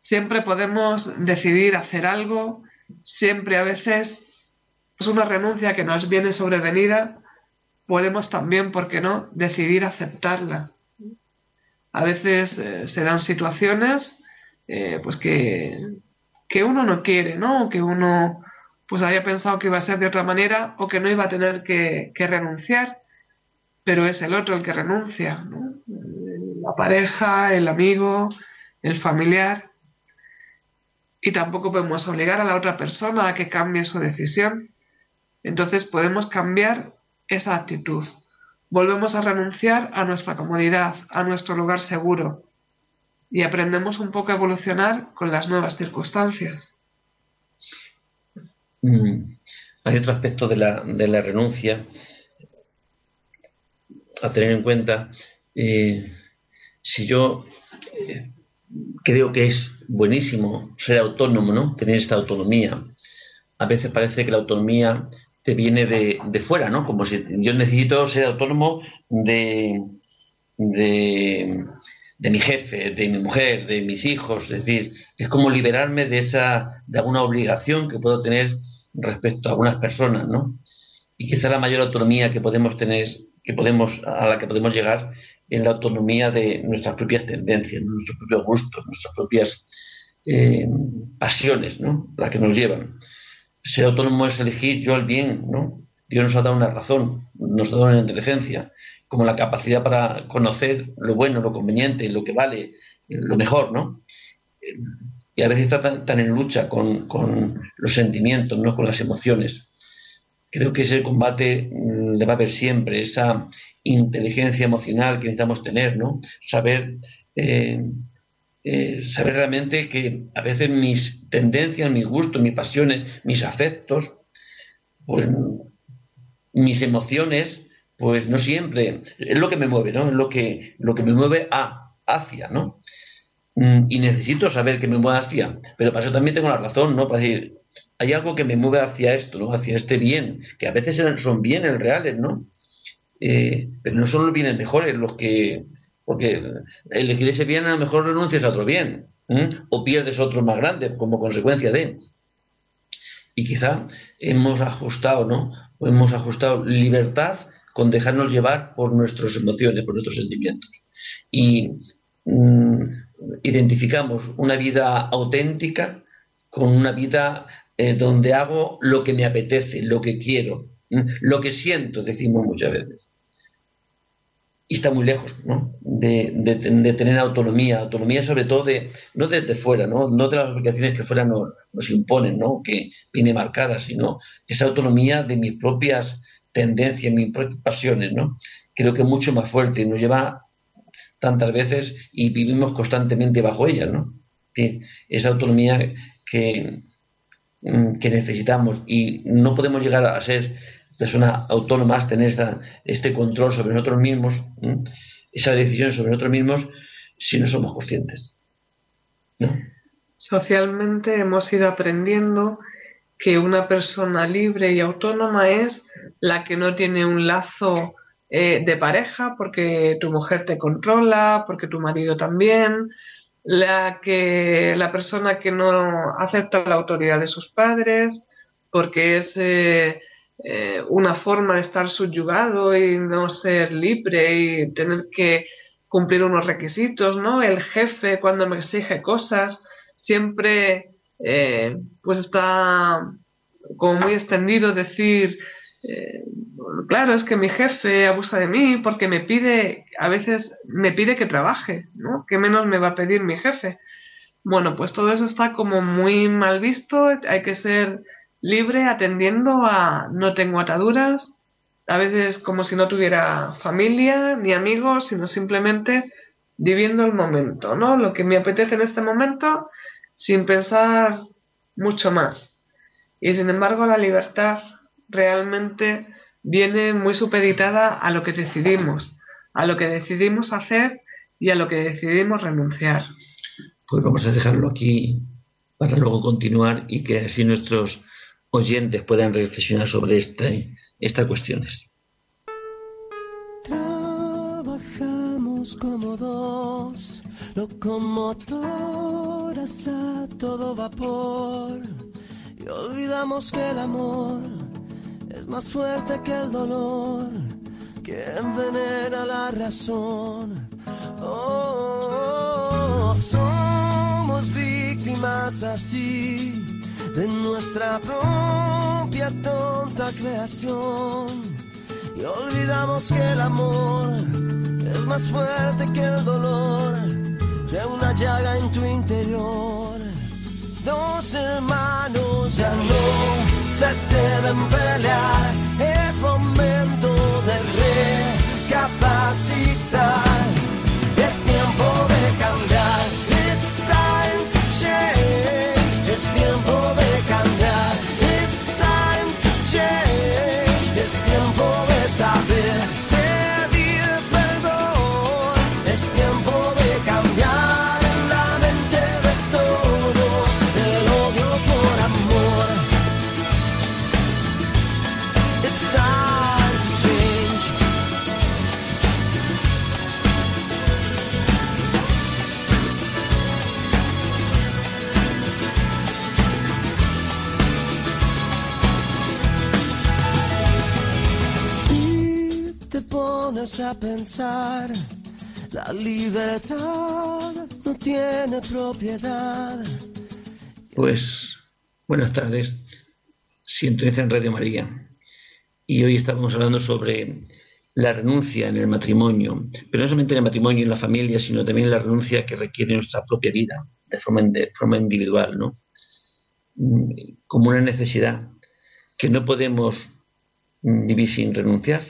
Siempre podemos decidir hacer algo, siempre a veces es una renuncia que nos viene sobrevenida, podemos también, ¿por qué no?, decidir aceptarla. A veces eh, se dan situaciones eh, pues que, que uno no quiere, ¿no? Que uno pues había pensado que iba a ser de otra manera o que no iba a tener que, renunciar, pero es el otro el que renuncia, ¿no? La pareja, el amigo, el familiar. Y tampoco podemos obligar a la otra persona a que cambie su decisión. Entonces podemos cambiar esa actitud. Volvemos a renunciar a nuestra comodidad, a nuestro lugar seguro, y aprendemos un poco a evolucionar con las nuevas circunstancias. Mm. Hay otro aspecto de la, de la, renuncia a tener en cuenta. Eh, si yo eh, creo que es buenísimo ser autónomo, ¿no? Tener esta autonomía. A veces parece que la autonomía te viene de, de fuera, ¿no? Como si yo necesito ser autónomo de, de de mi jefe, de mi mujer, de mis hijos, es decir, es como liberarme de esa, de alguna obligación que puedo tener respecto a algunas personas, ¿no? Y quizá la mayor autonomía que podemos tener, que podemos, a la que podemos llegar, es la autonomía de nuestras propias tendencias, nuestros propios gustos, nuestras propias eh, pasiones, ¿no? Las que nos llevan. Ser autónomo es elegir yo el bien, ¿no? Dios nos ha dado una razón, nos ha dado una inteligencia como la capacidad para conocer lo bueno, lo conveniente, lo que vale, lo mejor, ¿no? Y a veces está tan, en lucha con, los sentimientos, ¿no? Con las emociones. Creo que ese combate mm, le va a haber siempre, esa inteligencia emocional que necesitamos tener, ¿no? Saber, eh, eh, saber realmente que a veces mis tendencias, mis gustos, mis pasiones, mis afectos, pues, mis emociones, pues no siempre, es lo que me mueve, ¿no? Es lo que, lo que me mueve a, hacia, ¿no? Mm, y necesito saber que me mueve hacia, pero para eso también tengo la razón, ¿no? Para decir, hay algo que me mueve hacia esto, ¿no? Hacia este bien, que a veces son bienes reales, ¿no? Eh, pero no son los bienes mejores los que, porque elegir ese bien a lo mejor renuncias a otro bien, o pierdes otro más grande como consecuencia de. Y quizá hemos ajustado, ¿no? hemos ajustado libertad con dejarnos llevar por nuestras emociones, por nuestros sentimientos. Y mm, identificamos una vida auténtica con una vida eh, donde hago lo que me apetece, lo que quiero, lo que siento, decimos muchas veces. Y está muy lejos ¿no? de, tener autonomía, autonomía sobre todo de, no desde fuera, no, no de las obligaciones que fuera nos, nos imponen, ¿no? que viene marcada, sino esa autonomía de mis propias tendencias, mis pasiones, ¿no? creo que mucho más fuerte y nos lleva tantas veces y vivimos constantemente bajo ella, ¿no? esa autonomía que, mm, que necesitamos y no podemos llegar a ser personas autónomas, tener este control sobre nosotros mismos, esa decisión sobre nosotros mismos, si no somos conscientes. Socialmente hemos ido aprendiendo que una persona libre y autónoma es la que no tiene un lazo eh, de pareja porque tu mujer te controla, porque tu marido también, la que la persona que no acepta la autoridad de sus padres porque es eh, eh, una forma de estar subyugado y no ser libre y tener que cumplir unos requisitos, ¿no? El jefe cuando me exige cosas siempre eh, pues está como muy extendido decir eh, claro, es que mi jefe abusa de mí porque me pide, a veces me pide que trabaje, ¿no? ¿Qué menos me va a pedir mi jefe? Bueno, pues todo eso está como muy mal visto, hay que ser libre atendiendo a no tengo ataduras, a veces como si no tuviera familia ni amigos, sino simplemente viviendo el momento, ¿no? Lo que me apetece en este momento sin pensar mucho más. Y sin embargo la libertad realmente viene muy supeditada a lo que decidimos, a lo que decidimos hacer y a lo que decidimos renunciar. Pues vamos a dejarlo aquí para luego continuar y que así nuestros oyentes puedan reflexionar sobre este, estas cuestiones. Trabajamos como dos locomotoras a todo vapor y olvidamos que el amor es más fuerte que el dolor que envenena la razón. Oh, somos víctimas así de nuestra propia tonta creación y olvidamos que el amor es más fuerte que el dolor de una llaga en tu interior. Dos hermanos ya no se deben pelear. Es momento de recapacitar. Pensar, la libertad no tiene propiedad. Pues buenas tardes, sintonía en Radio María. Y hoy estamos hablando sobre la renuncia en el matrimonio, pero no solamente en el matrimonio y en la familia, sino también la renuncia que requiere nuestra propia vida, de forma, de forma individual, ¿no? Como una necesidad que no podemos vivir sin renunciar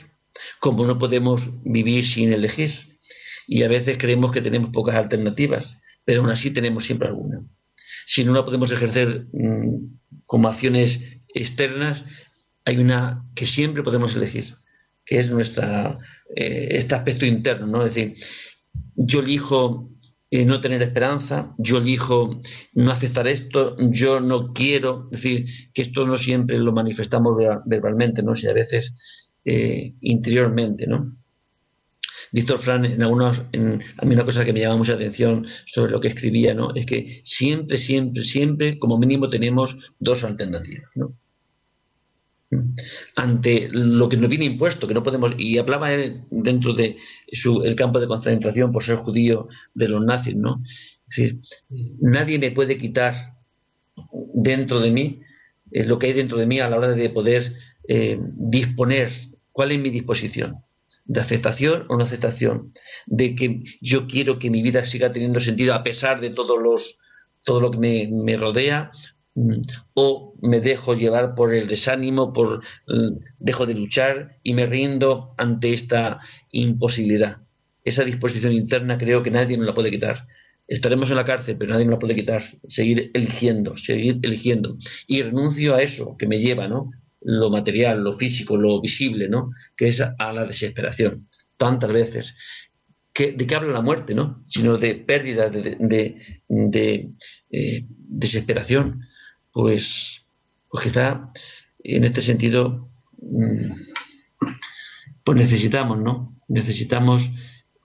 como no podemos vivir sin elegir. Y a veces creemos que tenemos pocas alternativas, pero aún así tenemos siempre alguna. Si no la podemos ejercer mm, como acciones externas, hay una que siempre podemos elegir, que es nuestra eh, este aspecto interno, ¿no? Es decir, yo elijo eh, no tener esperanza, yo elijo no aceptar esto, yo no quiero, es decir, que esto no siempre lo manifestamos verbalmente, ¿no? Si a veces eh, interiormente, ¿no? Víctor Fran, en algunos, en, a mí una cosa que me llama mucha atención sobre lo que escribía, ¿no? Es que siempre, siempre, siempre, como mínimo, tenemos dos alternativas, ¿no? ante lo que nos viene impuesto, que no podemos, y hablaba él dentro de el campo de concentración por ser judío de los nazis, ¿no? Es decir, nadie me puede quitar dentro de mí, es lo que hay dentro de mí a la hora de poder eh, disponer, cuál es mi disposición, de aceptación o no aceptación, de que yo quiero que mi vida siga teniendo sentido a pesar de todo lo que me, me rodea Mm. o me dejo llevar por el desánimo, por mm, dejo de luchar y me rindo ante esta imposibilidad. Esa disposición interna creo que nadie nos la puede quitar. Estaremos en la cárcel, pero nadie nos la puede quitar. Seguir eligiendo, seguir eligiendo. Y renuncio a eso que me lleva, ¿no? Lo material, lo físico, lo visible, ¿no? Que es a la desesperación. Tantas veces. ¿De qué habla la muerte, no? Sino de pérdida, de, eh, desesperación pues, pues quizá en este sentido mm, pues necesitamos, ¿no? Necesitamos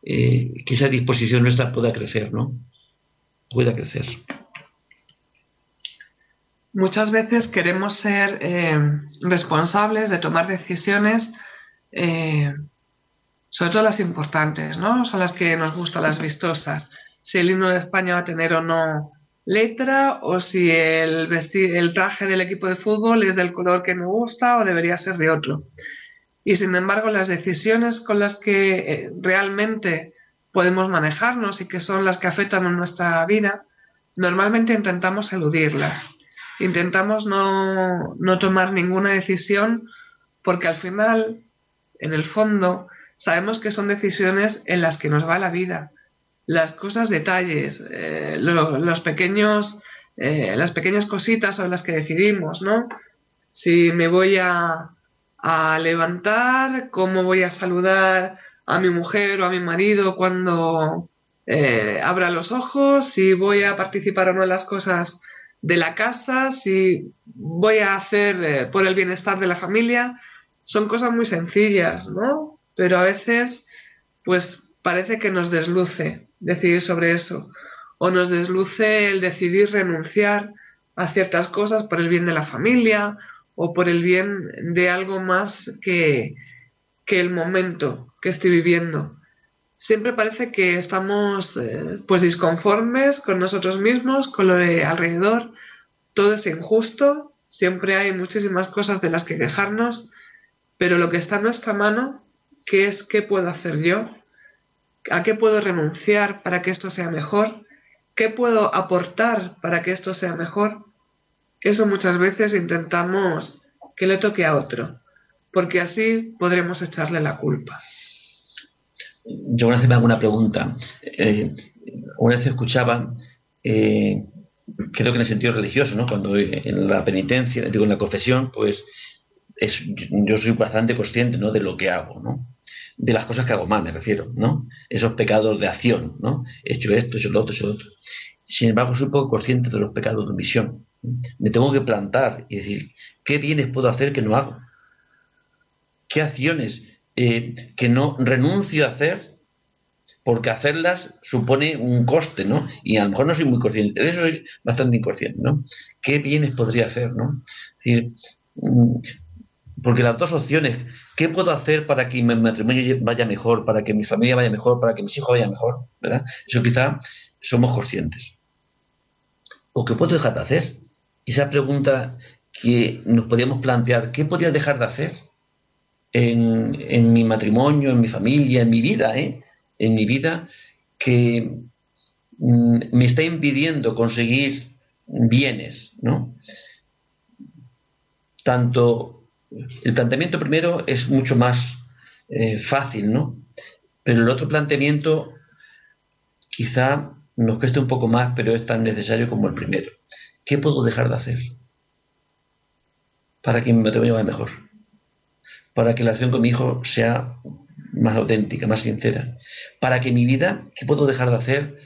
eh, que esa disposición nuestra pueda crecer, ¿no? Pueda crecer. Muchas veces queremos ser eh, responsables de tomar decisiones, eh, sobre todo las importantes, ¿no? Son las que nos gustan, las vistosas. Si el himno de España va a tener o no letra o si el, el traje del equipo de fútbol es del color que me gusta o debería ser de otro. Y sin embargo, las decisiones con las que eh, realmente podemos manejarnos y que son las que afectan a nuestra vida, normalmente intentamos eludirlas. Intentamos no, no tomar ninguna decisión porque al final, en el fondo, sabemos que son decisiones en las que nos va la vida las cosas detalles, eh, los pequeños, eh, las pequeñas cositas sobre las que decidimos, ¿no? Si me voy a, a, levantar, cómo voy a saludar a mi mujer o a mi marido cuando eh, abra los ojos, si voy a participar o no en las cosas de la casa, si voy a hacer por el bienestar de la familia, son cosas muy sencillas, ¿no? Pero a veces, pues parece que nos desluce decidir sobre eso. O nos desluce el decidir renunciar a ciertas cosas por el bien de la familia o por el bien de algo más que, que el momento que estoy viviendo. Siempre parece que estamos eh, pues disconformes con nosotros mismos, con lo de alrededor. Todo es injusto, siempre hay muchísimas cosas de las que quejarnos, pero lo que está en nuestra mano, que es qué puedo hacer yo, ¿A qué puedo renunciar para que esto sea mejor? ¿Qué puedo aportar para que esto sea mejor? Eso muchas veces intentamos que le toque a otro, porque así podremos echarle la culpa. Yo una vez me hago una pregunta. Eh, una vez escuchaba, eh, creo que en el sentido religioso, ¿no? cuando en la penitencia, digo en la confesión, pues es, yo soy bastante consciente ¿no? de lo que hago. ¿no? de las cosas que hago mal, me refiero, ¿no? Esos pecados de acción, ¿no? He hecho esto, he hecho lo otro, he hecho lo otro. Sin embargo, soy poco consciente de los pecados de omisión. Me tengo que plantar y decir, ¿qué bienes puedo hacer que no hago? ¿Qué acciones eh, que no renuncio a hacer? Porque hacerlas supone un coste, ¿no? Y a lo mejor no soy muy consciente. De eso soy bastante inconsciente, ¿no? ¿Qué bienes podría hacer, ¿no? Mm, porque las dos opciones, ¿qué puedo hacer para que mi matrimonio vaya mejor, para que mi familia vaya mejor, para que mis hijos vayan mejor? ¿verdad? Eso quizá somos conscientes. ¿O qué puedo dejar de hacer? Esa pregunta que nos podíamos plantear, ¿qué podía dejar de hacer en, mi matrimonio, en mi familia, en mi vida, ¿eh? en mi vida, que mm, me está impidiendo conseguir bienes, ¿no? Tanto el planteamiento primero es mucho más eh, fácil, ¿no? Pero el otro planteamiento quizá nos cueste un poco más, pero es tan necesario como el primero. ¿Qué puedo dejar de hacer para que mi matrimonio vaya mejor? Para que la relación con mi hijo sea más auténtica, más sincera. Para que mi vida, ¿qué puedo dejar de hacer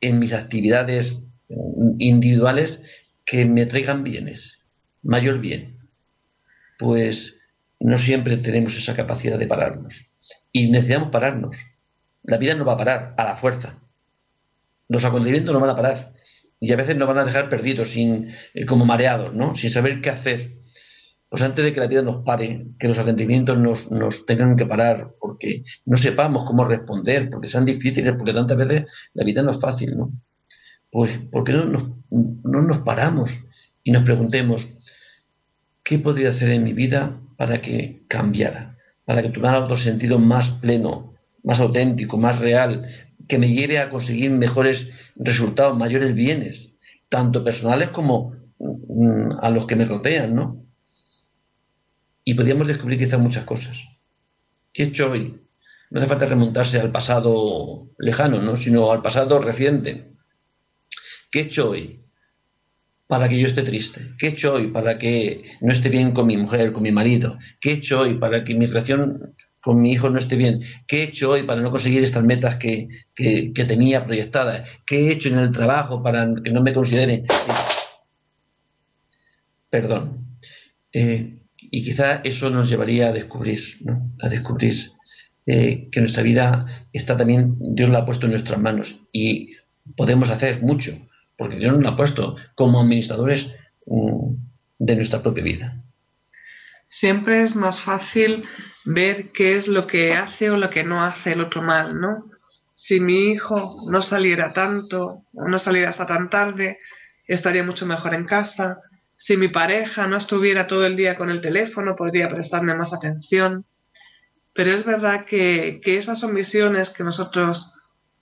en mis actividades individuales que me traigan bienes, mayor bien? pues no siempre tenemos esa capacidad de pararnos. Y necesitamos pararnos, La vida no va a parar a la fuerza. Los acontecimientos no van a parar. Y a veces nos van a dejar perdidos, sin, eh, como mareados, ¿no? Sin saber qué hacer. Pues antes de que la vida nos pare, que los acontecimientos nos, nos tengan que parar, porque no sepamos cómo responder, porque sean difíciles, porque tantas veces la vida no es fácil, ¿no? Pues, ¿por qué no nos, no nos paramos y nos preguntemos, ¿qué podría hacer en mi vida para que cambiara? Para que tuviera otro sentido más pleno, más auténtico, más real, que me lleve a conseguir mejores resultados, mayores bienes, tanto personales como mm, a los que me rodean, ¿no? Y podríamos descubrir quizás muchas cosas. ¿Qué he hecho hoy? No hace falta remontarse al pasado lejano, ¿no? sino al pasado reciente. ¿Qué he hecho hoy para que yo esté triste? ¿Qué he hecho hoy para que no esté bien con mi mujer, con mi marido? ¿Qué he hecho hoy para que mi relación con mi hijo no esté bien? ¿Qué he hecho hoy para no conseguir estas metas que, que, que tenía proyectadas? ¿Qué he hecho en el trabajo para que no me consideren? Perdón. Eh, y quizá eso nos llevaría a descubrir, ¿no? A descubrir eh, que nuestra vida está también, Dios la ha puesto en nuestras manos y podemos hacer mucho, porque Dios nos la ha puesto como administradores mm, de nuestra propia vida. Siempre es más fácil ver qué es lo que hace o lo que no hace el otro mal, ¿no? Si mi hijo no saliera tanto no saliera hasta tan tarde, estaría mucho mejor en casa. Si mi pareja no estuviera todo el día con el teléfono, podría prestarme más atención. Pero es verdad que, esas omisiones que nosotros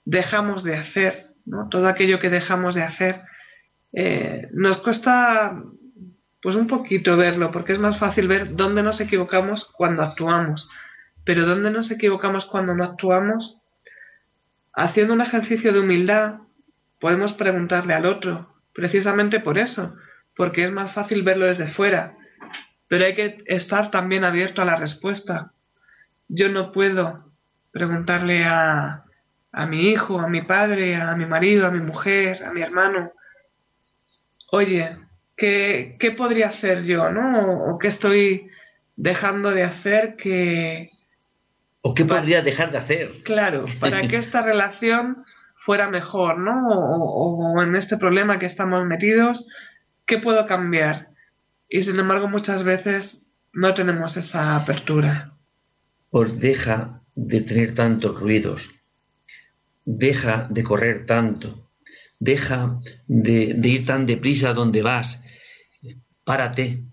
dejamos de hacer, ¿no? todo aquello que dejamos de hacer, eh, nos cuesta pues un poquito verlo, porque es más fácil ver dónde nos equivocamos cuando actuamos. Pero dónde nos equivocamos cuando no actuamos, haciendo un ejercicio de humildad, podemos preguntarle al otro, precisamente por eso, porque es más fácil verlo desde fuera. Pero hay que estar también abierto a la respuesta. Yo no puedo preguntarle a, a mi hijo, a mi padre, a mi marido, a mi mujer, a mi hermano, oye, ¿qué, qué podría hacer yo, no? O, qué estoy dejando de hacer que... ¿O qué podría dejar de hacer? Claro, para que esta relación fuera mejor, ¿no? O, o en este problema que estamos metidos, ¿qué puedo cambiar? Y sin embargo, muchas veces no tenemos esa apertura. Pues deja de tener tantos ruidos, deja de correr tanto, deja de, de ir tan deprisa donde vas, párate,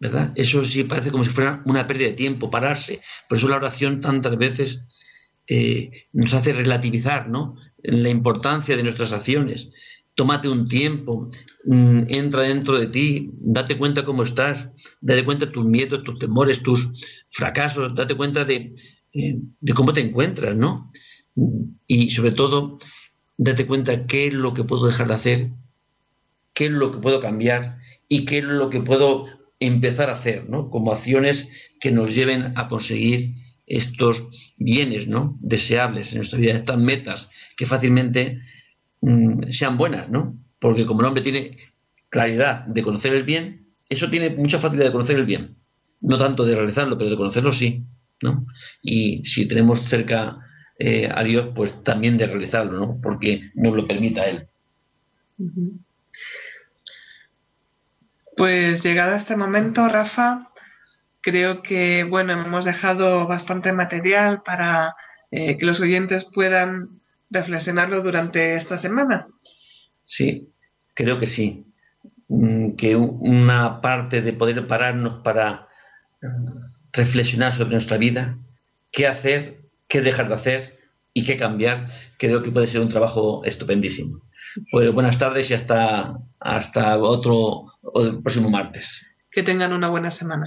¿verdad? Eso sí parece como si fuera una pérdida de tiempo, pararse. Por eso la oración tantas veces eh, nos hace relativizar, ¿no? La importancia de nuestras acciones. Tómate un tiempo, mm, entra dentro de ti, date cuenta cómo estás, date cuenta de tus miedos, tus temores, tus fracasos, date cuenta de, eh, de cómo te encuentras, ¿no? Y sobre todo, date cuenta qué es lo que puedo dejar de hacer, qué es lo que puedo cambiar y qué es lo que puedo empezar a hacer, ¿no? Como acciones que nos lleven a conseguir estos bienes, ¿no? Deseables en nuestra vida, estas metas que fácilmente mm, sean buenas, ¿no? Porque como el hombre tiene claridad de conocer el bien, eso tiene mucha facilidad de conocer el bien. No tanto de realizarlo, pero de conocerlo sí, ¿no? Y si tenemos cerca eh, a Dios, pues también de realizarlo, ¿no? Porque nos lo permita Él. Pues llegado a este momento, Rafa, creo que bueno, hemos dejado bastante material para eh, que los oyentes puedan reflexionarlo durante esta semana. Sí, creo que sí. Mm, Que una parte de poder pararnos para mm, reflexionar sobre nuestra vida, qué hacer, qué dejar de hacer y qué cambiar, creo que puede ser un trabajo estupendísimo. Pues buenas tardes y hasta, hasta otro el próximo martes. Que tengan una buena semana.